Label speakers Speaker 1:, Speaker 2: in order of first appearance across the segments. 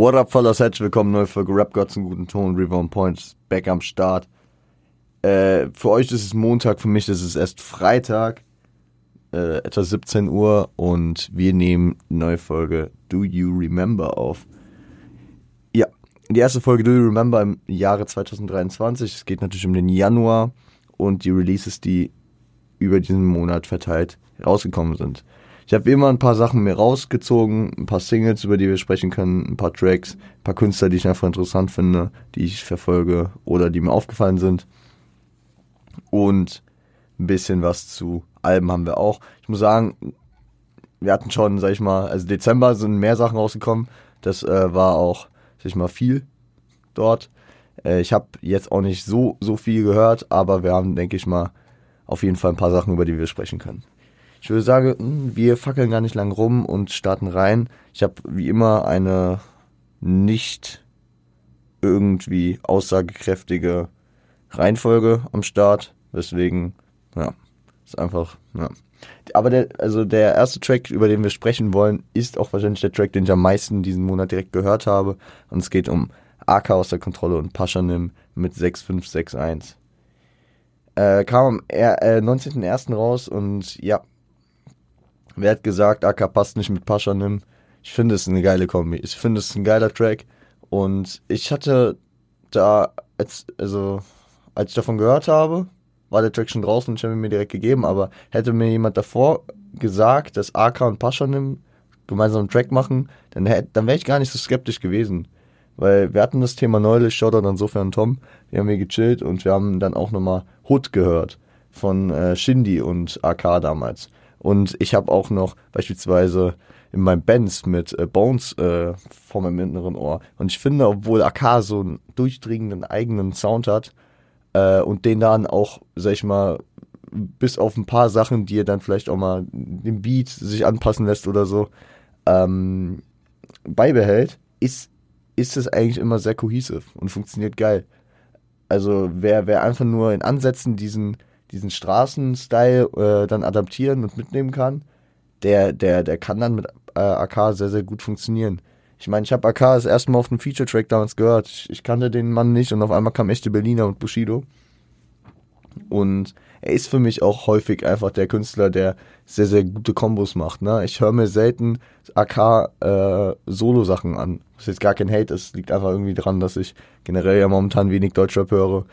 Speaker 1: What up, fellas? Herzlich willkommen, neue Folge Rap Gods einen guten Ton, River on Point, back am Start. Äh, für euch ist es Montag, für mich ist es erst Freitag, äh, etwa 17 Uhr und wir nehmen eine neue Folge Do You Remember auf. Ja, die erste Folge Do You Remember im Jahre 2023. Es geht natürlich um den Januar und die Releases, die über diesen Monat verteilt rausgekommen sind. Ich habe immer ein paar Sachen mir rausgezogen, ein paar Singles, über die wir sprechen können, ein paar Tracks, ein paar Künstler, die ich einfach interessant finde, die ich verfolge oder die mir aufgefallen sind. Und ein bisschen was zu Alben haben wir auch. Ich muss sagen, wir hatten schon, sag ich mal, also Dezember sind mehr Sachen rausgekommen. Das äh, war auch, sag ich mal, viel dort. Äh, ich habe jetzt auch nicht so, so viel gehört, aber wir haben, denke ich mal, auf jeden Fall ein paar Sachen, über die wir sprechen können. Ich würde sagen, hm, wir fackeln gar nicht lang rum und starten rein. Ich habe wie immer eine nicht irgendwie aussagekräftige Reihenfolge am Start. Deswegen, ja, ist einfach, ja. Aber der, also der erste Track, über den wir sprechen wollen, ist auch wahrscheinlich der Track, den ich am meisten diesen Monat direkt gehört habe. Und es geht um AK aus der Kontrolle und Paschanim mit 6561. Äh, kam am äh, 19.01. raus und ja, Wer hat gesagt, AK passt nicht mit Pascha nimm? Ich finde es eine geile Kombi. Ich finde es ein geiler Track. Und ich hatte da, als, also, als ich davon gehört habe, war der Track schon draußen und ich habe ihn mir direkt gegeben, aber hätte mir jemand davor gesagt, dass AK und Pascha nimm gemeinsam einen Track machen, dann, dann wäre ich gar nicht so skeptisch gewesen. Weil wir hatten das Thema neulich, Shoutout insofern Tom, wir haben hier gechillt und wir haben dann auch nochmal Hood gehört von äh, Shindy und AK damals. Und ich habe auch noch beispielsweise in meinem Benz mit äh, Bones äh, vor meinem inneren Ohr. Und ich finde, obwohl AK so einen durchdringenden eigenen Sound hat äh, und den dann auch, sag ich mal, bis auf ein paar Sachen, die er dann vielleicht auch mal den Beat sich anpassen lässt oder so, ähm, beibehält, ist, ist es eigentlich immer sehr cohesive und funktioniert geil. Also wer, wer einfach nur in Ansätzen diesen diesen Straßenstyle äh, dann adaptieren und mitnehmen kann, der, der, der kann dann mit äh, AK sehr, sehr gut funktionieren. Ich meine, ich habe AK das erste Mal auf einem Feature-Track damals gehört. Ich, ich, kannte den Mann nicht und auf einmal kam echte Berliner und Bushido. Und er ist für mich auch häufig einfach der Künstler, der sehr, sehr gute Kombos macht. Ne? Ich höre mir selten AK äh, an. Das ist jetzt gar kein Hate, es liegt einfach irgendwie dran, dass ich generell ja momentan wenig Deutschrap höre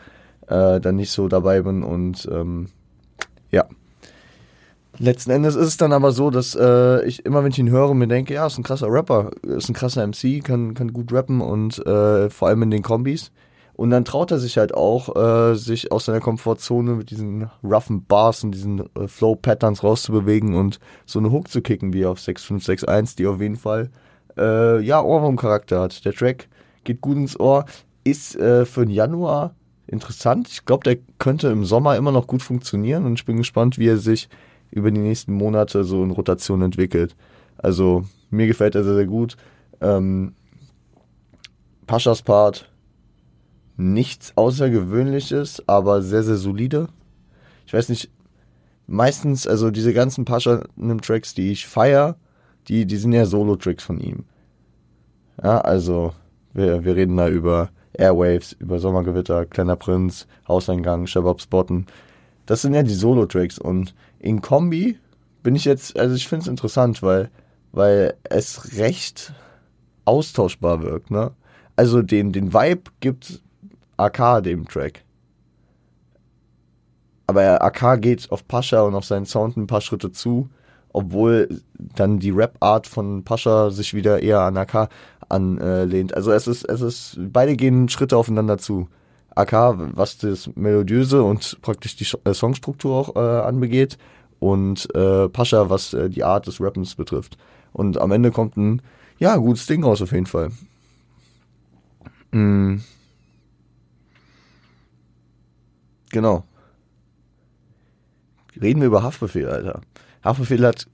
Speaker 1: äh, dann nicht so dabei bin und ähm, ja. Letzten Endes ist es dann aber so, dass äh, ich immer, wenn ich ihn höre, mir denke, ja, ist ein krasser Rapper, ist ein krasser MC, kann, kann gut rappen und äh, vor allem in den Kombis. Und dann traut er sich halt auch, äh, sich aus seiner Komfortzone mit diesen roughen Bars und diesen äh, Flow-Patterns rauszubewegen und so eine Hook zu kicken wie auf 6561, die auf jeden Fall äh, ja Ohrwurm-Charakter hat. Der Track geht gut ins Ohr, ist äh, für den Januar interessant. Ich glaube, der könnte im Sommer immer noch gut funktionieren und ich bin gespannt, wie er sich über die nächsten Monate so in Rotation entwickelt. Also mir gefällt er sehr, sehr gut. Ähm, Paschas Part nichts Außergewöhnliches, aber sehr, sehr solide. Ich weiß nicht, meistens, also diese ganzen Pascha-Tracks, die ich feier, die, die sind ja Solo-Tracks von ihm. Ja, also wir, wir reden da über Airwaves, über Sommergewitter, Kleiner Prinz, Hauseingang, Shabab Spotten. Das sind ja die Solo-Tracks und in Kombi bin ich jetzt, also ich finde es interessant, weil, weil es recht austauschbar wirkt, ne? Also den, den Vibe gibt AK dem Track. Aber AK geht auf Pascha und auf seinen Sound ein paar Schritte zu, obwohl dann die Rap-Art von Pascha sich wieder eher an AK anlehnt. Also es ist, es ist, beide gehen Schritte aufeinander zu. AK, was das Melodiöse und praktisch die äh, Songstruktur auch äh, anbegeht und äh, Pascha, was äh, die Art des Rappens betrifft. Und am Ende kommt ein, ja, gutes Ding raus auf jeden Fall. Mhm. Genau. Reden wir über Haftbefehl, Alter. Haftbefehl hat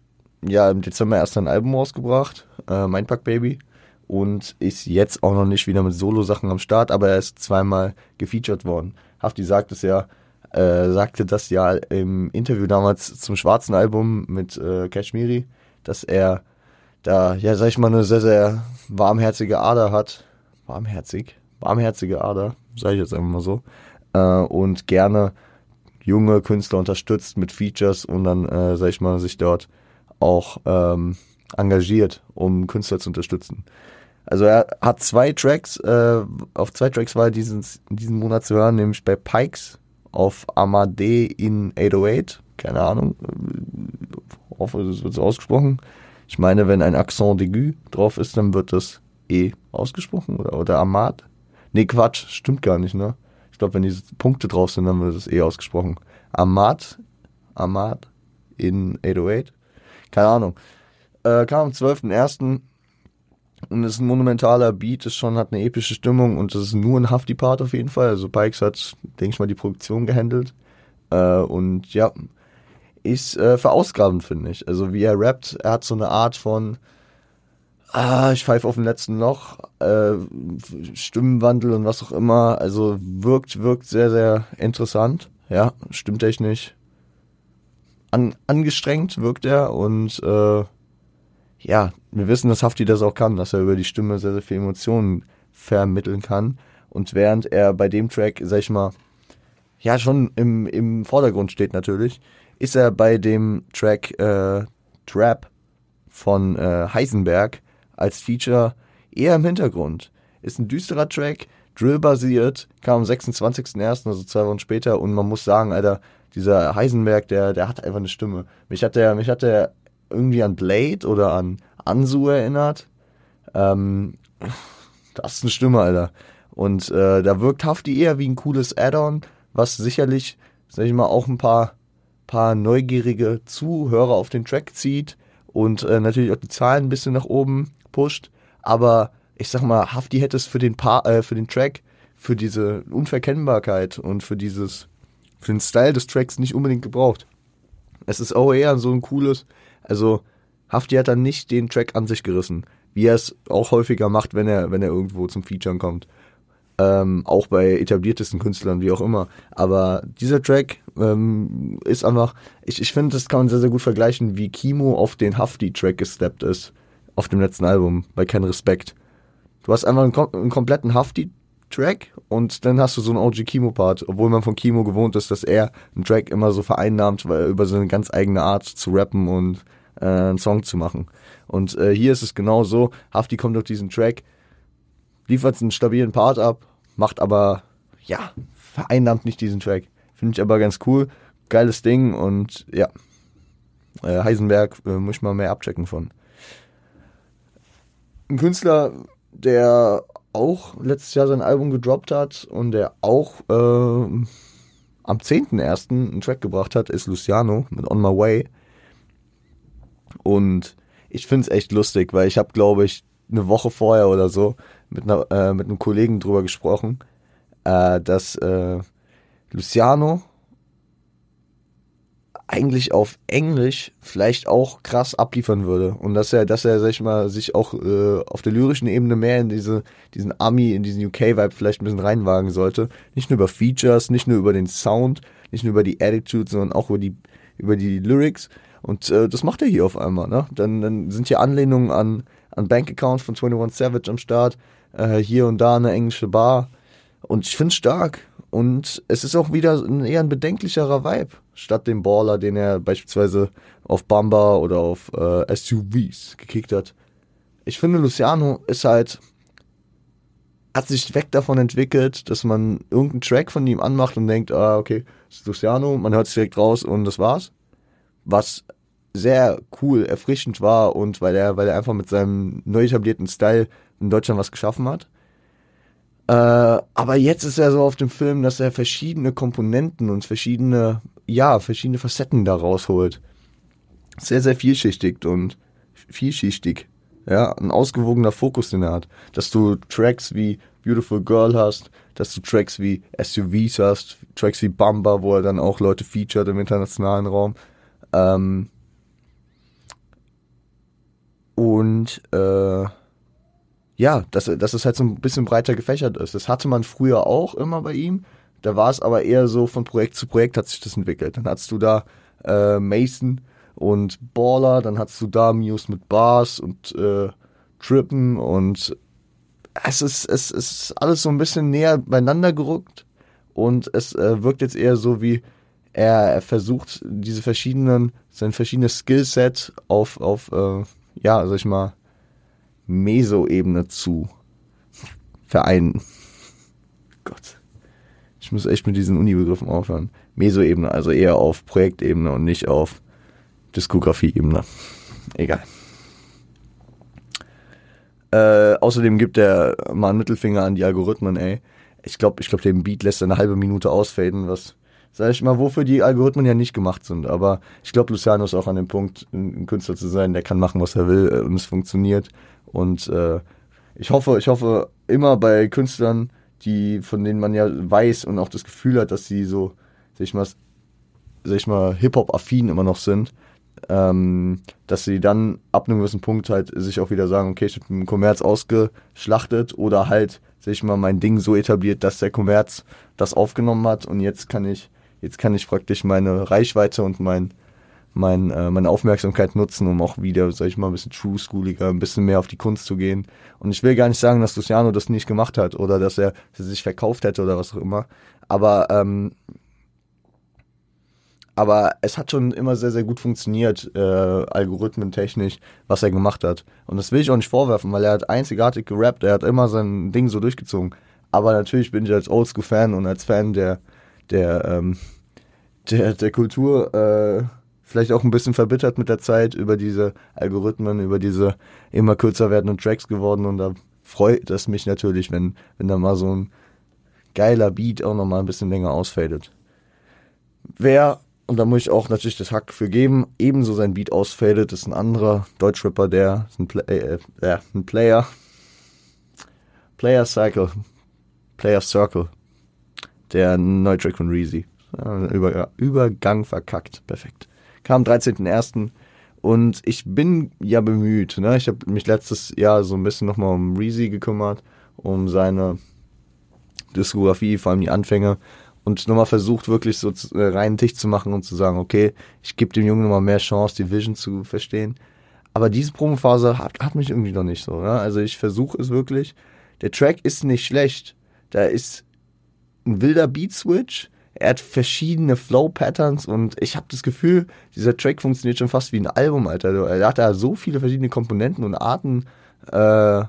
Speaker 1: ja im Dezember erst ein Album rausgebracht, äh, Mindpack Baby und ist jetzt auch noch nicht wieder mit Solo-Sachen am Start, aber er ist zweimal gefeatured worden. Hafti sagt es ja, äh, sagte das ja im Interview damals zum schwarzen Album mit äh, Kashmiri, dass er da, ja, sag ich mal, eine sehr, sehr warmherzige Ader hat. Warmherzig? Warmherzige Ader, sage ich jetzt einfach mal so. Äh, und gerne junge Künstler unterstützt mit Features und dann, äh, sag ich mal, sich dort auch ähm, engagiert, um Künstler zu unterstützen. Also er hat zwei Tracks, äh, auf zwei Tracks war er diesen, diesen Monat zu hören, nämlich bei Pikes auf Amade in 808, keine Ahnung, äh, hoffe, es wird so ausgesprochen. Ich meine, wenn ein Accent d'aigu drauf ist, dann wird das E ausgesprochen oder, oder Amad. Nee, Quatsch, stimmt gar nicht, ne? Ich glaube, wenn diese Punkte drauf sind, dann wird das E ausgesprochen. Amad, Amad in 808, keine Ahnung. Äh, kam am 12.01. und ist ein monumentaler Beat, ist schon, hat eine epische Stimmung und das ist nur ein Hafti-Part auf jeden Fall. Also Pikes hat, denke ich mal, die Produktion gehandelt. Äh, und ja, ist äh, verausgabend, finde ich. Also wie er rappt, er hat so eine Art von, ah, ich pfeife auf dem letzten Loch, äh, Stimmenwandel und was auch immer. Also wirkt, wirkt sehr, sehr interessant. Ja, stimmtechnisch. An, angestrengt wirkt er und äh, ja, wir wissen, dass Hafti das auch kann, dass er über die Stimme sehr, sehr viel Emotionen vermitteln kann. Und während er bei dem Track, sag ich mal, ja, schon im, im Vordergrund steht natürlich, ist er bei dem Track äh, Trap von äh, Heisenberg als Feature eher im Hintergrund. Ist ein düsterer Track, Drill-basiert, kam am 26.01., also zwei Wochen später, und man muss sagen, Alter, dieser Heisenberg, der, der hat einfach eine Stimme. Mich hat der, mich hat der irgendwie an Blade oder an Ansu erinnert. Ähm, das ist eine Stimme, Alter. Und äh, da wirkt Hafti eher wie ein cooles Add-on, was sicherlich, sag ich mal, auch ein paar, paar neugierige Zuhörer auf den Track zieht und äh, natürlich auch die Zahlen ein bisschen nach oben pusht. Aber ich sag mal, Hafti hätte es für den, pa äh, für den Track, für diese Unverkennbarkeit und für dieses, für den Style des Tracks nicht unbedingt gebraucht. Es ist auch eher so ein cooles, also Hafti hat dann nicht den Track an sich gerissen, wie er es auch häufiger macht, wenn er, wenn er irgendwo zum Featuren kommt. Ähm, auch bei etabliertesten Künstlern, wie auch immer. Aber dieser Track ähm, ist einfach, ich, ich finde, das kann man sehr, sehr gut vergleichen, wie Kimo auf den Hafti-Track gesteppt ist, auf dem letzten Album, bei Kein Respekt. Du hast einfach einen, einen kompletten Hafti-Track und dann hast du so einen OG Kimo-Part, obwohl man von Kimo gewohnt ist, dass er einen Track immer so vereinnahmt, weil über so eine ganz eigene Art zu rappen und äh, einen Song zu machen. Und äh, hier ist es genau so, Hafti kommt auf diesen Track, liefert einen stabilen Part ab, macht aber, ja, vereinnahmt nicht diesen Track. Finde ich aber ganz cool, geiles Ding und ja, äh, Heisenberg äh, muss ich mal mehr abchecken von. Ein Künstler, der auch letztes Jahr sein Album gedroppt hat und der auch äh, am 10.01. einen Track gebracht hat, ist Luciano mit On My Way. Und ich finde es echt lustig, weil ich habe, glaube ich, eine Woche vorher oder so mit, einer, äh, mit einem Kollegen drüber gesprochen, äh, dass äh, Luciano eigentlich auf Englisch vielleicht auch krass abliefern würde und dass er, dass er, sag ich mal, sich auch äh, auf der lyrischen Ebene mehr in diese, diesen Ami, in diesen UK-Vibe vielleicht ein bisschen reinwagen sollte. Nicht nur über Features, nicht nur über den Sound, nicht nur über die Attitude, sondern auch über die, über die Lyrics. Und äh, das macht er hier auf einmal, ne? Dann, dann sind hier Anlehnungen an, an Bankaccounts von 21 Savage am Start, äh, hier und da eine englische Bar. Und ich finde es stark. Und es ist auch wieder ein, eher ein bedenklicherer Vibe, statt dem Baller, den er beispielsweise auf Bamba oder auf äh, SUVs gekickt hat. Ich finde, Luciano ist halt, hat sich weg davon entwickelt, dass man irgendeinen Track von ihm anmacht und denkt, ah, okay, das ist Luciano, man hört es direkt raus und das war's. Was sehr cool, erfrischend war und weil er, weil er einfach mit seinem neu etablierten Style in Deutschland was geschaffen hat. Äh, aber jetzt ist er so auf dem Film, dass er verschiedene Komponenten und verschiedene, ja, verschiedene Facetten da rausholt. Sehr, sehr vielschichtig und vielschichtig. Ja, ein ausgewogener Fokus, den er hat. Dass du Tracks wie Beautiful Girl hast, dass du Tracks wie SUVs hast, Tracks wie Bamba, wo er dann auch Leute featured im internationalen Raum. Ähm und äh, ja, dass, dass es halt so ein bisschen breiter gefächert ist. Das hatte man früher auch immer bei ihm. Da war es aber eher so von Projekt zu Projekt hat sich das entwickelt. Dann hattest du da äh, Mason und Baller, dann hast du da Muse mit Bars und äh, Trippen und es ist, es ist alles so ein bisschen näher beieinander gerückt und es äh, wirkt jetzt eher so wie er, er versucht diese verschiedenen, sein verschiedenes Skillset auf, auf äh, ja, sag ich mal, Meso-Ebene zu vereinen. Ich muss echt mit diesen Uni-Begriffen aufhören. Meso-Ebene, also eher auf Projektebene und nicht auf Diskografie-Ebene. Egal. Äh, außerdem gibt er mal einen Mittelfinger an die Algorithmen, ey. Ich glaube, ich glaub, den Beat lässt eine halbe Minute ausfaden, was, sag ich mal, wofür die Algorithmen ja nicht gemacht sind. Aber ich glaube, Luciano ist auch an dem Punkt, ein Künstler zu sein, der kann machen, was er will äh, und es funktioniert. Und äh, ich hoffe, ich hoffe immer bei Künstlern, die, von denen man ja weiß und auch das Gefühl hat, dass sie so, sag ich mal, sag ich mal, Hip-Hop-affin immer noch sind, ähm, dass sie dann ab einem gewissen Punkt halt sich auch wieder sagen, okay, ich habe den Kommerz ausgeschlachtet oder halt, sag ich mal, mein Ding so etabliert, dass der Kommerz das aufgenommen hat und jetzt kann ich, jetzt kann ich praktisch meine Reichweite und mein, mein, äh, meine Aufmerksamkeit nutzen, um auch wieder, sag ich mal, ein bisschen true schooliger, ein bisschen mehr auf die Kunst zu gehen. Und ich will gar nicht sagen, dass Luciano das nicht gemacht hat oder dass er, dass er sich verkauft hätte oder was auch immer. Aber ähm, aber es hat schon immer sehr, sehr gut funktioniert, äh, algorithmentechnisch, was er gemacht hat. Und das will ich auch nicht vorwerfen, weil er hat einzigartig gerappt, er hat immer sein Ding so durchgezogen. Aber natürlich bin ich als Oldschool-Fan und als Fan der, der, ähm, der, der Kultur äh, vielleicht auch ein bisschen verbittert mit der Zeit über diese Algorithmen, über diese immer kürzer werdenden Tracks geworden. Und da freut es mich natürlich, wenn, wenn da mal so ein geiler Beat auch nochmal ein bisschen länger ausfadet. Wer und da muss ich auch natürlich das Hack für geben, ebenso sein Beat ausfadet, ist ein anderer Deutschrapper, der ist ein, Play, äh, äh, ein Player. Player Cycle. Player Circle. Der neue Track von Reezy. Über, Übergang verkackt. Perfekt. Kam 13.01. Und ich bin ja bemüht. Ne? Ich habe mich letztes Jahr so ein bisschen nochmal um Reezy gekümmert, um seine Diskografie, vor allem die Anfänge und nochmal versucht, wirklich so äh, reinen Tisch zu machen und zu sagen, okay, ich gebe dem Jungen nochmal mehr Chance, die Vision zu verstehen. Aber diese Promophase hat, hat mich irgendwie noch nicht so. Ne? Also ich versuche es wirklich. Der Track ist nicht schlecht. Da ist ein wilder Beat-Switch. Er hat verschiedene Flow-Patterns und ich habe das Gefühl, dieser Track funktioniert schon fast wie ein Album, Alter. Er hat da so viele verschiedene Komponenten und Arten äh,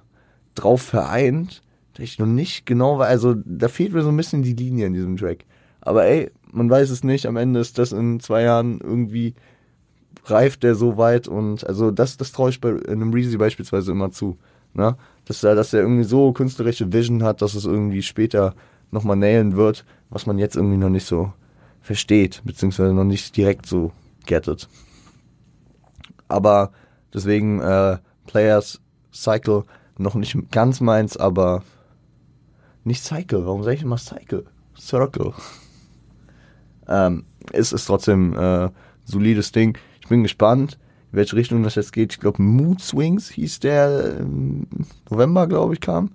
Speaker 1: drauf vereint ich noch nicht genau weiß. Also da fehlt mir so ein bisschen die Linie in diesem Track. Aber ey, man weiß es nicht. Am Ende ist das in zwei Jahren irgendwie reift der so weit und also das, das traue ich bei einem Reezy beispielsweise immer zu. Ne? Dass er, dass er irgendwie so künstlerische Vision hat, dass es irgendwie später nochmal nailen wird, was man jetzt irgendwie noch nicht so versteht, beziehungsweise noch nicht direkt so gettet. Aber deswegen äh, Players Cycle noch nicht ganz meins, aber nicht Cycle, warum sage ich immer Cycle? Circle. ähm, es ist trotzdem äh, solides Ding. Ich bin gespannt, in welche Richtung das jetzt geht. Ich glaube, Mood Swings hieß der im November, glaube ich, kam.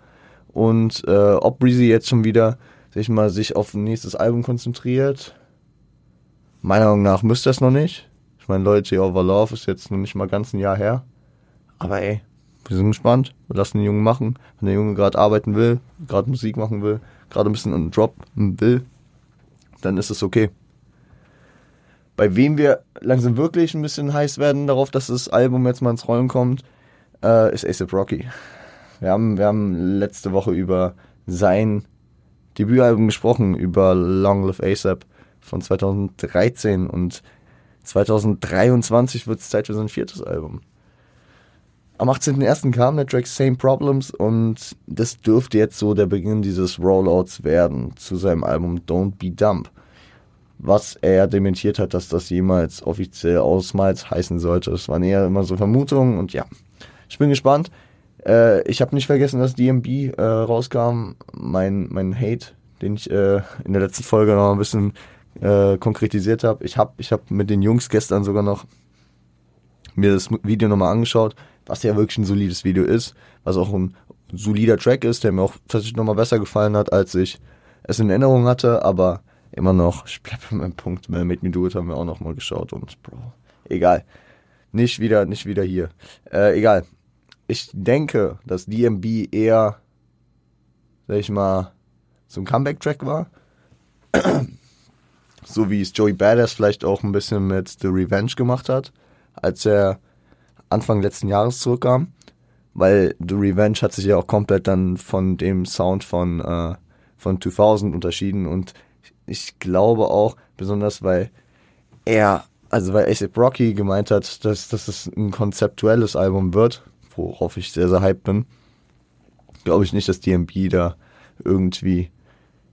Speaker 1: Und äh, ob Breezy jetzt schon wieder, sag ich mal, sich auf ein nächstes Album konzentriert. Meiner Meinung nach müsste das noch nicht. Ich meine, Leute, Over Love ist jetzt noch nicht mal ganz ein Jahr her. Aber ey, wir sind gespannt. Wir lassen den Jungen machen. Wenn der Junge gerade arbeiten will, gerade Musik machen will, gerade ein bisschen einen Drop will, dann ist es okay. Bei wem wir langsam wirklich ein bisschen heiß werden darauf, dass das Album jetzt mal ins Rollen kommt, äh, ist ASAP Rocky. Wir haben, wir haben letzte Woche über sein Debütalbum gesprochen, über Long Live ASAP von 2013 und 2023 wird es Zeit für sein viertes Album. Am 18.01. kam der Track Same Problems und das dürfte jetzt so der Beginn dieses Rollouts werden zu seinem Album Don't Be Dumb. Was er dementiert hat, dass das jemals offiziell ausmals heißen sollte. Es waren eher immer so Vermutungen und ja. Ich bin gespannt. Äh, ich habe nicht vergessen, dass DMB äh, rauskam. Mein, mein Hate, den ich äh, in der letzten Folge noch ein bisschen äh, konkretisiert habe. Ich habe ich hab mit den Jungs gestern sogar noch mir das Video nochmal angeschaut was ja wirklich ein solides Video ist, was auch ein solider Track ist, der mir auch tatsächlich nochmal besser gefallen hat, als ich es in Erinnerung hatte, aber immer noch, ich bleibe bei meinem Punkt, Made Me Do It haben wir auch nochmal geschaut und Bro, egal. Nicht wieder, nicht wieder hier. Äh, egal. Ich denke, dass DMB eher, sag ich mal, so ein Comeback-Track war. so wie es Joey Badass vielleicht auch ein bisschen mit The Revenge gemacht hat, als er Anfang letzten Jahres zurückkam. Weil The Revenge hat sich ja auch komplett dann von dem Sound von, äh, von 2000 unterschieden und ich glaube auch, besonders weil er, also weil ASAP Rocky gemeint hat, dass, dass es ein konzeptuelles Album wird, worauf ich sehr, sehr hyped bin, glaube ich nicht, dass DMB da irgendwie,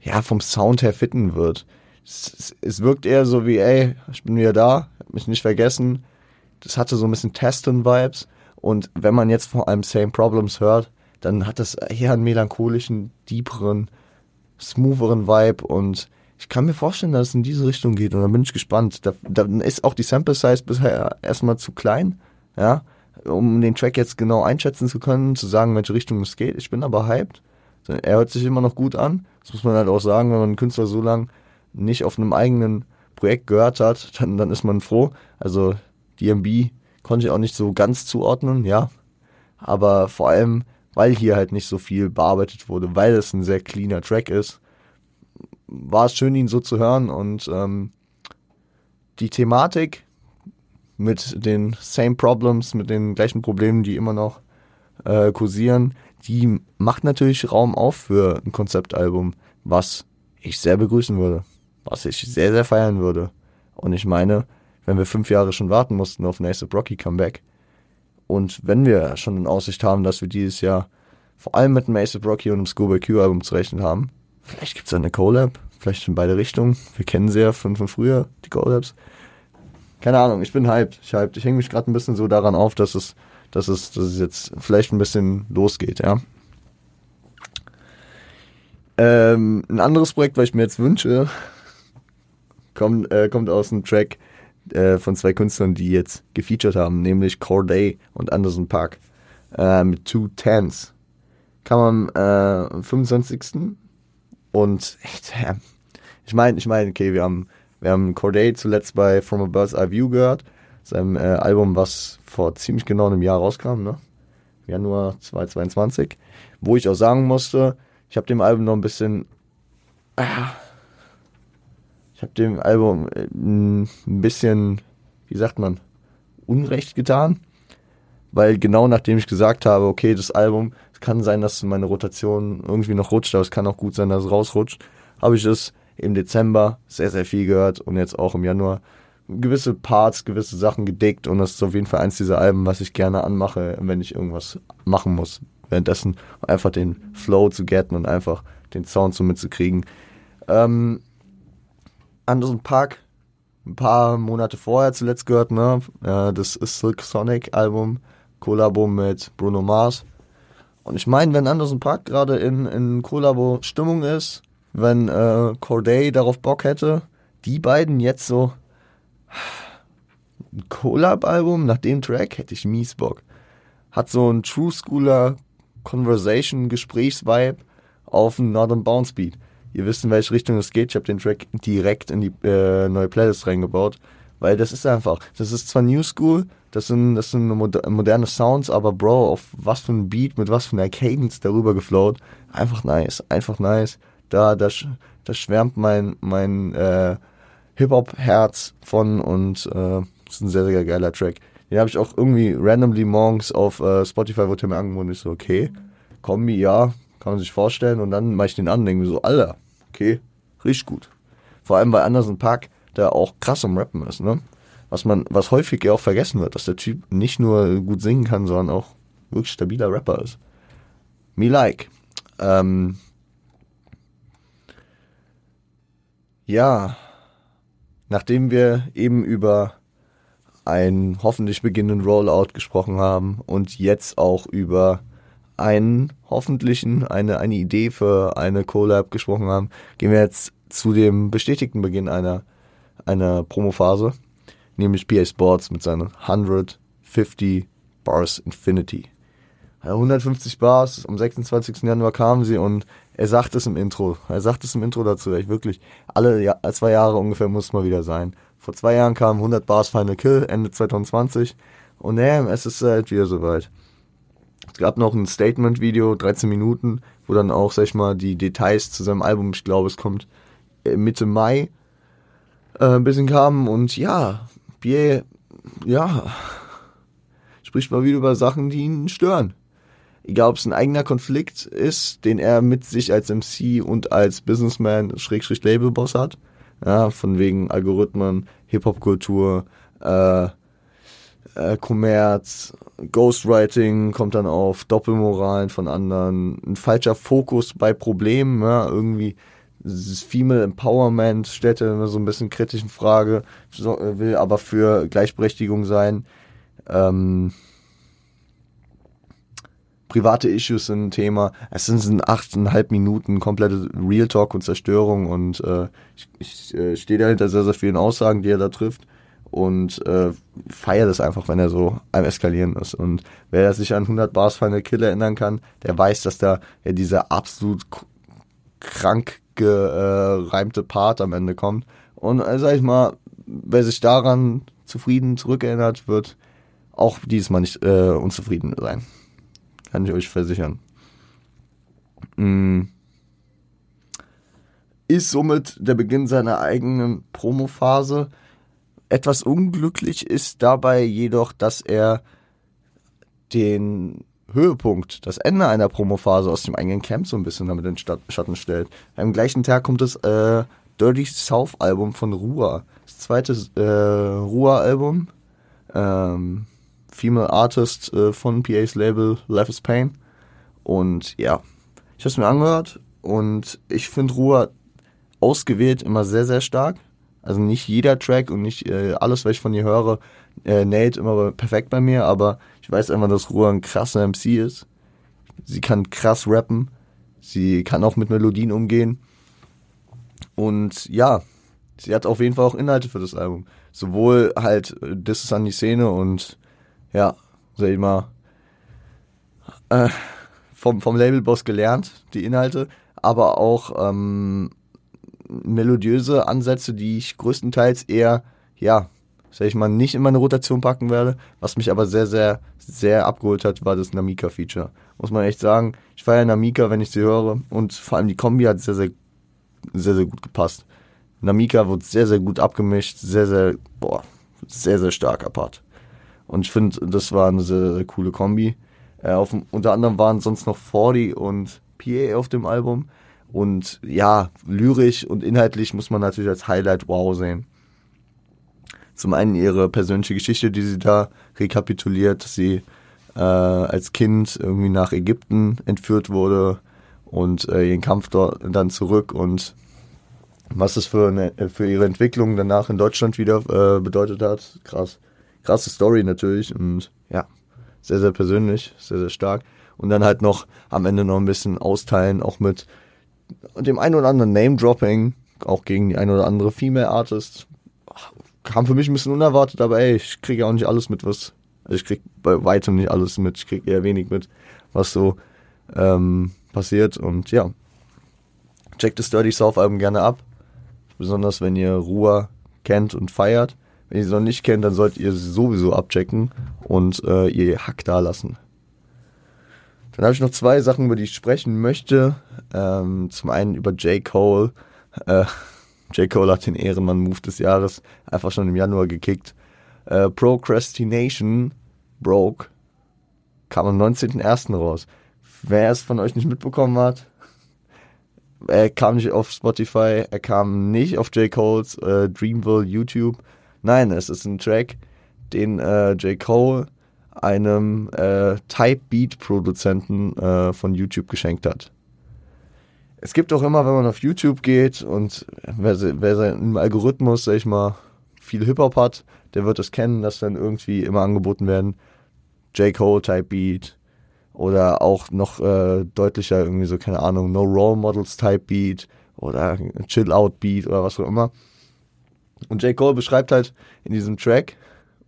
Speaker 1: ja, vom Sound her fitten wird. Es, es, wirkt eher so wie, ey, ich bin wieder da, hab mich nicht vergessen. Das hatte so ein bisschen Testen-Vibes. Und wenn man jetzt vor allem Same Problems hört, dann hat das eher einen melancholischen, deeperen, smootheren Vibe und ich kann mir vorstellen, dass es in diese Richtung geht und dann bin ich gespannt. Da, dann ist auch die Sample Size bisher erstmal zu klein, ja, um den Track jetzt genau einschätzen zu können, zu sagen, welche Richtung es geht. Ich bin aber hyped. Er hört sich immer noch gut an. Das muss man halt auch sagen, wenn man einen Künstler so lang nicht auf einem eigenen Projekt gehört hat, dann, dann ist man froh. Also DMB konnte ich auch nicht so ganz zuordnen, ja. Aber vor allem, weil hier halt nicht so viel bearbeitet wurde, weil es ein sehr cleaner Track ist, war es schön, ihn so zu hören und ähm, die Thematik mit den same Problems, mit den gleichen Problemen, die immer noch äh, kursieren, die macht natürlich Raum auf für ein Konzeptalbum, was ich sehr begrüßen würde, was ich sehr, sehr feiern würde. Und ich meine, wenn wir fünf Jahre schon warten mussten auf Ace Rocky Comeback und wenn wir schon in Aussicht haben, dass wir dieses Jahr vor allem mit einem Ace Rocky und einem Scuba Q Album zu rechnen haben, Vielleicht gibt es eine Collab, vielleicht in beide Richtungen. Wir kennen sie ja von, von früher, die Collabs. Keine Ahnung, ich bin hyped. Ich, hyped. ich hänge mich gerade ein bisschen so daran auf, dass es, dass, es, dass es jetzt vielleicht ein bisschen losgeht, ja. Ähm, ein anderes Projekt, was ich mir jetzt wünsche, kommt, äh, kommt aus einem Track äh, von zwei Künstlern, die jetzt gefeatured haben, nämlich Corday und Anderson Park äh, mit Two Tens. Kam am äh, 25. Und echt, ich meine, ich meine, okay, wir haben, wir haben Corday zuletzt bei From a Bird's Eye View gehört, seinem äh, Album, was vor ziemlich genau einem Jahr rauskam, ne? Januar 2022, wo ich auch sagen musste, ich habe dem Album noch ein bisschen, äh, ich habe dem Album äh, ein bisschen, wie sagt man, Unrecht getan, weil genau nachdem ich gesagt habe, okay, das Album es kann sein, dass meine Rotation irgendwie noch rutscht, aber es kann auch gut sein, dass es rausrutscht. Habe ich es im Dezember sehr, sehr viel gehört und jetzt auch im Januar gewisse Parts, gewisse Sachen gedickt und das ist auf jeden Fall eins dieser Alben, was ich gerne anmache, wenn ich irgendwas machen muss. Währenddessen einfach den Flow zu getten und einfach den Sound so mitzukriegen. Ähm, Anderson Park, ein paar Monate vorher zuletzt gehört, ne? Das ist Silk Sonic Album, Kollabo mit Bruno Mars. Und ich meine, wenn Anderson Park gerade in, in Kollabo-Stimmung ist, wenn äh, Corday darauf Bock hätte, die beiden jetzt so ein Collab-Album nach dem Track hätte ich mies Bock. Hat so ein True Schooler Conversation Gesprächsvibe auf einen Northern Bounce Beat. Ihr wisst, in welche Richtung es geht. Ich habe den Track direkt in die äh, neue Playlist reingebaut, weil das ist einfach, das ist zwar New School, das sind, das sind moderne Sounds, aber Bro, auf was für ein Beat, mit was für einer Cadence darüber geflowt. Einfach nice, einfach nice. Da, da, da schwärmt mein, mein äh, Hip-Hop-Herz von und äh, ist ein sehr, sehr geiler Track. Den habe ich auch irgendwie randomly morgens auf äh, Spotify, wurde mir angeboten. Ich so, okay, Kombi, ja, kann man sich vorstellen. Und dann mache ich den an und denke mir so, Alter, okay, riecht gut. Vor allem bei Anderson Park, der auch krass am Rappen ist, ne? was man, was häufig ja auch vergessen wird, dass der Typ nicht nur gut singen kann, sondern auch wirklich stabiler Rapper ist. Me like. Ähm, ja, nachdem wir eben über einen hoffentlich beginnenden Rollout gesprochen haben und jetzt auch über einen hoffentlichen, eine, eine Idee für eine Collab gesprochen haben, gehen wir jetzt zu dem bestätigten Beginn einer, einer Promophase nämlich PA Sports mit seinen 150 Bars Infinity. 150 Bars, am 26. Januar kamen sie und er sagt es im Intro. Er sagt es im Intro dazu, echt wirklich. Alle ja, zwei Jahre ungefähr muss es mal wieder sein. Vor zwei Jahren kam 100 Bars Final Kill, Ende 2020. Und ähm, es ist halt wieder soweit. Es gab noch ein Statement-Video, 13 Minuten, wo dann auch, sag ich mal, die Details zu seinem Album, ich glaube, es kommt äh, Mitte Mai, äh, ein bisschen kamen. Und ja, Bier, ja, spricht mal wieder über Sachen, die ihn stören. Egal, ob es ein eigener Konflikt ist, den er mit sich als MC und als Businessman, Schrägstrich Labelboss hat. Ja, von wegen Algorithmen, Hip-Hop-Kultur, äh, äh, Kommerz, Ghostwriting kommt dann auf, Doppelmoralen von anderen, ein falscher Fokus bei Problemen, ja, irgendwie dieses Female Empowerment stellt er immer so ein bisschen kritisch in Frage, will aber für Gleichberechtigung sein. Ähm, private Issues sind ein Thema. Es sind, achteinhalb Minuten komplette Real Talk und Zerstörung und äh, ich, ich äh, stehe dahinter sehr, sehr vielen Aussagen, die er da trifft und äh, feiert es einfach, wenn er so am Eskalieren ist. Und wer sich an 100 Bars Final Kill erinnern kann, der weiß, dass da ja dieser absolut krank gereimte Part am Ende kommt. Und äh, sag ich mal, wer sich daran zufrieden zurückerinnert, wird auch diesmal nicht äh, unzufrieden sein. Kann ich euch versichern. Mm. Ist somit der Beginn seiner eigenen Promophase. Etwas unglücklich ist dabei jedoch, dass er den Höhepunkt, das Ende einer Promophase aus dem eigenen Camp so ein bisschen damit in den Schatten stellt. Am gleichen Tag kommt das äh, Dirty South Album von Rua. Das zweite äh, Rua-Album. Ähm, Female Artist äh, von PA's Label Life is Pain. Und ja, ich habe es mir angehört und ich finde Ruhe ausgewählt immer sehr, sehr stark. Also nicht jeder Track und nicht äh, alles, was ich von ihr höre, äh, näht immer perfekt bei mir, aber ich weiß einfach, dass Ruhe ein krasser MC ist. Sie kann krass rappen. Sie kann auch mit Melodien umgehen. Und ja, sie hat auf jeden Fall auch Inhalte für das Album. Sowohl halt Das ist an die Szene und ja, sag ich mal, äh, vom, vom Labelboss gelernt, die Inhalte, aber auch ähm, melodiöse Ansätze, die ich größtenteils eher, ja, sag ich mal, nicht in meine Rotation packen werde. Was mich aber sehr, sehr, sehr abgeholt hat, war das Namika-Feature. Muss man echt sagen. Ich feiere Namika, wenn ich sie höre. Und vor allem die Kombi hat sehr, sehr, sehr, sehr gut gepasst. Namika wurde sehr, sehr gut abgemischt. Sehr, sehr, boah, sehr, sehr starker Part. Und ich finde, das war eine sehr, sehr coole Kombi. Äh, auf, unter anderem waren sonst noch 40 und PA auf dem Album. Und ja, lyrisch und inhaltlich muss man natürlich als Highlight wow sehen. Zum einen ihre persönliche Geschichte, die sie da rekapituliert, dass sie äh, als Kind irgendwie nach Ägypten entführt wurde und äh, ihren Kampf dort dann zurück und was das für, eine, für ihre Entwicklung danach in Deutschland wieder äh, bedeutet hat. Krass krasse Story natürlich und ja, sehr, sehr persönlich, sehr, sehr stark. Und dann halt noch am Ende noch ein bisschen austeilen, auch mit dem ein oder anderen Name-Dropping, auch gegen die ein oder andere Female Artist. Kam für mich ein bisschen unerwartet, aber ey, ich kriege ja auch nicht alles mit, was, also ich krieg bei weitem nicht alles mit, ich kriege eher wenig mit, was so ähm, passiert und ja. Checkt das Dirty South Album gerne ab, besonders wenn ihr Ruhe kennt und feiert. Wenn ihr sie noch nicht kennt, dann solltet ihr sie sowieso abchecken und äh, ihr Hack da lassen. Dann habe ich noch zwei Sachen, über die ich sprechen möchte. Ähm, zum einen über J. Cole. Äh, J. Cole hat den Ehrenmann-Move des Jahres einfach schon im Januar gekickt. Äh, Procrastination Broke kam am 19.01. raus. Wer es von euch nicht mitbekommen hat, er kam nicht auf Spotify, er kam nicht auf J. Cole's äh, Dreamville YouTube, Nein, es ist ein Track, den äh, J. Cole einem äh, Type-Beat-Produzenten äh, von YouTube geschenkt hat. Es gibt auch immer, wenn man auf YouTube geht und wer, wer seinen Algorithmus, sag ich mal, viel Hip-Hop hat, der wird es kennen, dass dann irgendwie immer angeboten werden, J. Cole Type Beat oder auch noch äh, deutlicher irgendwie so, keine Ahnung, No Role Models Type Beat oder Chill Out Beat oder was auch immer. Und J. Cole beschreibt halt in diesem Track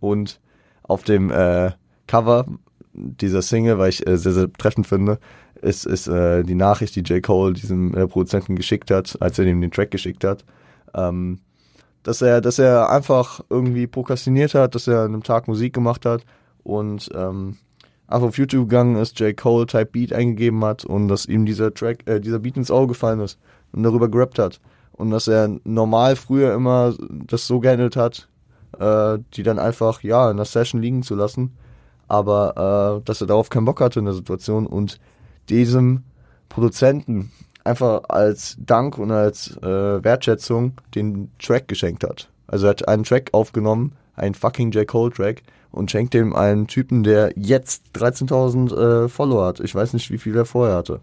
Speaker 1: und auf dem äh, Cover dieser Single, weil ich äh, sehr, sehr treffend finde, ist, ist äh, die Nachricht, die J. Cole diesem äh, Produzenten geschickt hat, als er ihm den Track geschickt hat. Ähm, dass er, dass er einfach irgendwie prokrastiniert hat, dass er an einem Tag Musik gemacht hat und ähm, einfach auf YouTube gegangen ist, J. Cole Type Beat eingegeben hat und dass ihm dieser Track, äh, dieser Beat ins Auge gefallen ist und darüber gerappt hat. Und dass er normal früher immer das so gehandelt hat, äh, die dann einfach, ja, in der Session liegen zu lassen. Aber äh, dass er darauf keinen Bock hatte in der Situation und diesem Produzenten einfach als Dank und als äh, Wertschätzung den Track geschenkt hat. Also er hat einen Track aufgenommen, einen fucking J. Cole Track und schenkt dem einen Typen, der jetzt 13.000 äh, Follower hat. Ich weiß nicht, wie viel er vorher hatte.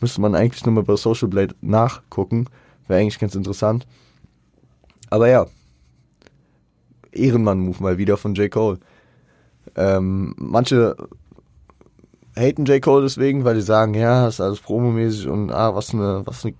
Speaker 1: Müsste man eigentlich nur mal bei Social Blade nachgucken. Wäre eigentlich ganz interessant. Aber ja. Ehrenmann-Move mal wieder von J. Cole. Ähm, manche haten J. Cole deswegen, weil die sagen, ja, das ist alles promomäßig und ah, was eine, was eine,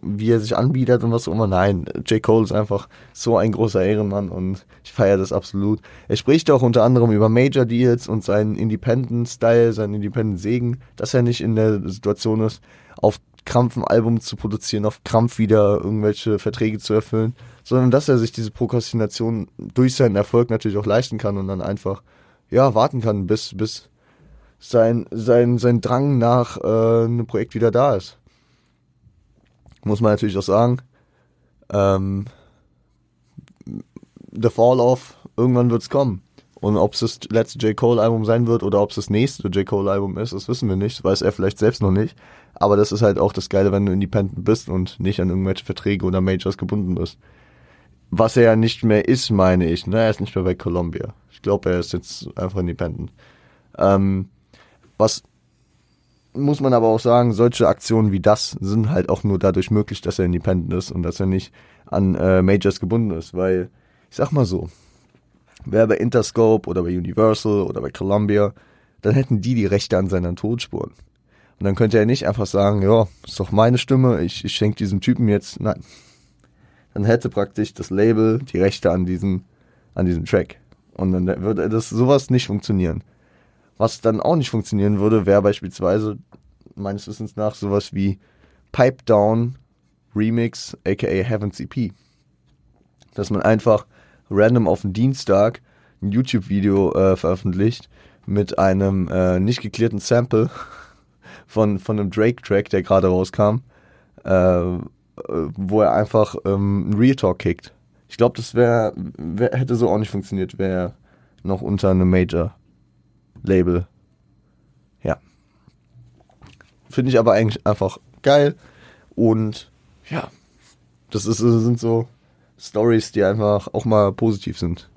Speaker 1: wie er sich anbietet und was auch immer. Nein, J. Cole ist einfach so ein großer Ehrenmann und ich feiere das absolut. Er spricht auch unter anderem über Major Deals und seinen Independent-Style, seinen Independent-Segen, dass er nicht in der Situation ist, auf Krampf ein Album zu produzieren, auf Krampf wieder irgendwelche Verträge zu erfüllen, sondern dass er sich diese Prokrastination durch seinen Erfolg natürlich auch leisten kann und dann einfach, ja, warten kann, bis, bis sein, sein, sein Drang nach äh, einem Projekt wieder da ist. Muss man natürlich auch sagen. Ähm, the Fall Off, irgendwann wird es kommen. Und ob es das letzte J. Cole-Album sein wird oder ob es das nächste J. Cole-Album ist, das wissen wir nicht. Das weiß er vielleicht selbst noch nicht. Aber das ist halt auch das Geile, wenn du independent bist und nicht an irgendwelche Verträge oder Majors gebunden bist. Was er ja nicht mehr ist, meine ich. Ne? Er ist nicht mehr bei Columbia. Ich glaube, er ist jetzt einfach independent. Ähm, was muss man aber auch sagen, solche Aktionen wie das sind halt auch nur dadurch möglich, dass er independent ist und dass er nicht an äh, Majors gebunden ist. Weil, ich sag mal so, wäre bei Interscope oder bei Universal oder bei Columbia, dann hätten die die Rechte an seinen Todspuren. Und dann könnte er nicht einfach sagen, ja, ist doch meine Stimme, ich, ich schenke diesem Typen jetzt. Nein. Dann hätte praktisch das Label die Rechte an diesem, an diesem Track. Und dann würde das sowas nicht funktionieren. Was dann auch nicht funktionieren würde, wäre beispielsweise meines Wissens nach sowas wie Pipe Down Remix, aka Heaven's EP. Dass man einfach random auf den Dienstag ein YouTube-Video äh, veröffentlicht mit einem äh, nicht geklärten Sample von, von einem Drake-Track, der gerade rauskam, äh, wo er einfach ähm, Real Talk kickt. Ich glaube, das wäre wär, hätte so auch nicht funktioniert, wäre noch unter einem Major Label. Ja. Finde ich aber eigentlich einfach geil. Und ja, das ist, das sind so Stories, die einfach auch mal positiv sind.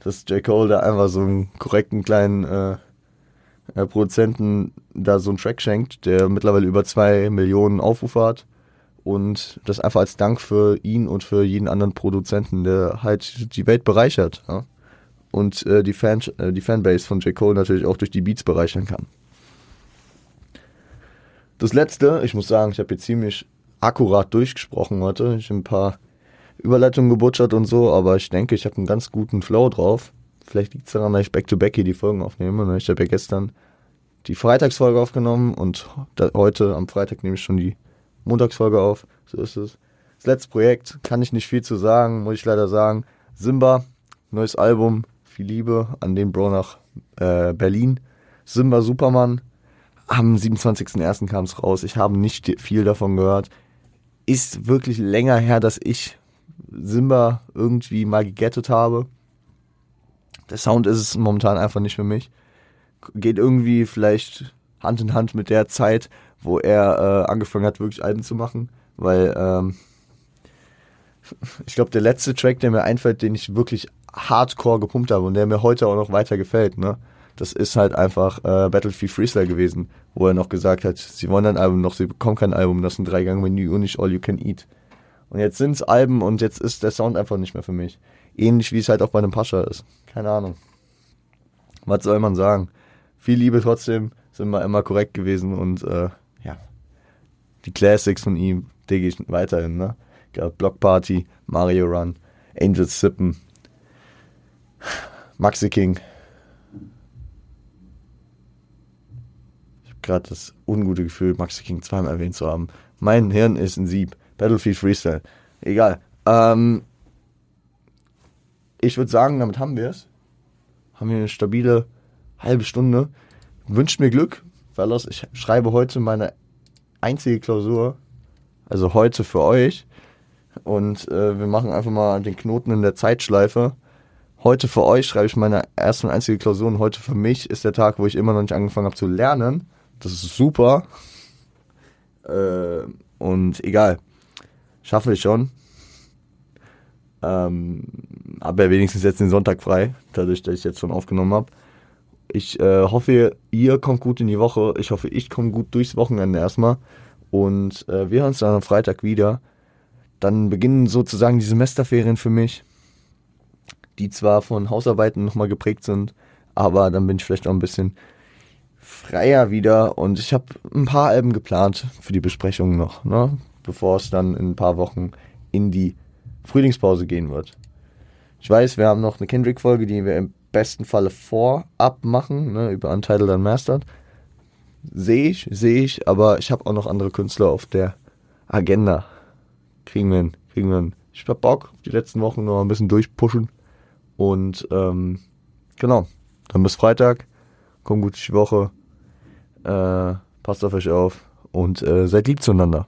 Speaker 1: Dass J. Cole da einfach so einen korrekten kleinen äh, äh, Produzenten da so einen Track schenkt, der mittlerweile über zwei Millionen Aufrufe hat. Und das einfach als Dank für ihn und für jeden anderen Produzenten, der halt die Welt bereichert. Ja? und äh, die, Fan, äh, die Fanbase von J. Cole natürlich auch durch die Beats bereichern kann. Das letzte, ich muss sagen, ich habe hier ziemlich akkurat durchgesprochen heute. Ich habe ein paar Überleitungen gebutschert und so, aber ich denke, ich habe einen ganz guten Flow drauf. Vielleicht liegt es daran, dass ich Back-to-Back hier die Folgen aufnehme. Ne? Ich habe ja gestern die Freitagsfolge aufgenommen und heute am Freitag nehme ich schon die Montagsfolge auf. So ist es. Das letzte Projekt, kann ich nicht viel zu sagen, muss ich leider sagen. Simba, neues Album, viel Liebe an den Bro nach äh, Berlin. Simba Superman. Am 27.01. kam es raus. Ich habe nicht viel davon gehört. Ist wirklich länger her, dass ich Simba irgendwie mal gegettet habe. Der Sound ist es momentan einfach nicht für mich. Geht irgendwie vielleicht Hand in Hand mit der Zeit, wo er äh, angefangen hat, wirklich Alben zu machen. Weil ähm, ich glaube, der letzte Track, der mir einfällt, den ich wirklich hardcore gepumpt habe und der mir heute auch noch weiter gefällt, ne? Das ist halt einfach äh, Battlefield Freestyle gewesen, wo er noch gesagt hat, sie wollen ein Album noch, sie bekommen kein Album, das ist ein Dreigang-Menü und nicht All You Can Eat. Und jetzt sind's Alben und jetzt ist der Sound einfach nicht mehr für mich. Ähnlich wie es halt auch bei einem Pascha ist. Keine Ahnung. Was soll man sagen? Viel Liebe trotzdem, sind wir immer korrekt gewesen und äh, ja, die Classics von ihm digge ich weiterhin, ne? Block Party, Mario Run, Angels Sippen, Maxi King. Ich habe gerade das ungute Gefühl, Maxi King zweimal erwähnt zu haben. Mein Hirn ist ein Sieb. Battlefield Freestyle. Egal. Ähm, ich würde sagen, damit haben wir es. Haben wir eine stabile halbe Stunde. Wünscht mir Glück, weil ich schreibe heute meine einzige Klausur. Also heute für euch. Und äh, wir machen einfach mal den Knoten in der Zeitschleife. Heute für euch schreibe ich meine erste und einzige Klausur und heute für mich ist der Tag, wo ich immer noch nicht angefangen habe zu lernen. Das ist super. Äh, und egal. Schaffe ich schon. Ähm, aber wenigstens jetzt den Sonntag frei, dadurch, dass ich jetzt schon aufgenommen habe. Ich äh, hoffe, ihr kommt gut in die Woche. Ich hoffe, ich komme gut durchs Wochenende erstmal. Und äh, wir hören uns dann am Freitag wieder. Dann beginnen sozusagen die Semesterferien für mich, die zwar von Hausarbeiten nochmal geprägt sind, aber dann bin ich vielleicht auch ein bisschen freier wieder und ich habe ein paar Alben geplant für die Besprechung noch, ne? Bevor es dann in ein paar Wochen in die Frühlingspause gehen wird. Ich weiß, wir haben noch eine Kendrick-Folge, die wir im besten Falle vorab machen, ne, über Untitled Unmastered. Sehe ich, sehe ich, aber ich habe auch noch andere Künstler auf der Agenda. Kriegen wir hin, kriegen wir hin. Ich hab Bock, die letzten Wochen noch ein bisschen durchpushen. Und ähm, genau, dann bis Freitag. Kommt gut die Woche. Äh, passt auf euch auf und äh, seid lieb zueinander.